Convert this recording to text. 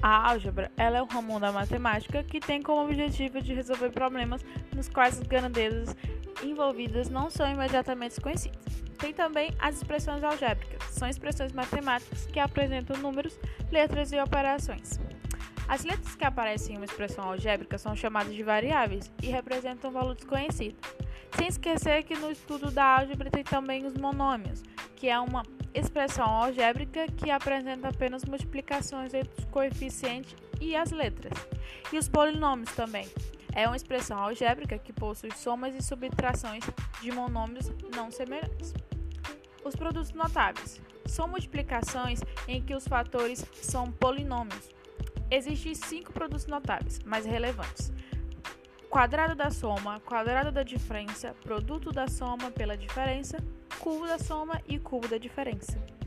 A álgebra ela é um ramo da matemática que tem como objetivo de resolver problemas nos quais as grandezas envolvidas não são imediatamente conhecidas. Tem também as expressões algébricas, são expressões matemáticas que apresentam números, letras e operações. As letras que aparecem em uma expressão algébrica são chamadas de variáveis e representam um valor desconhecido. Sem esquecer que no estudo da álgebra tem também os monômios, que é uma expressão algébrica que apresenta apenas multiplicações entre os coeficientes e as letras. E os polinômios também. É uma expressão algébrica que possui somas e subtrações de monômios não semelhantes. Os produtos notáveis são multiplicações em que os fatores são polinômios. Existem cinco produtos notáveis, mais relevantes: quadrado da soma, quadrado da diferença, produto da soma pela diferença, cubo da soma e cubo da diferença.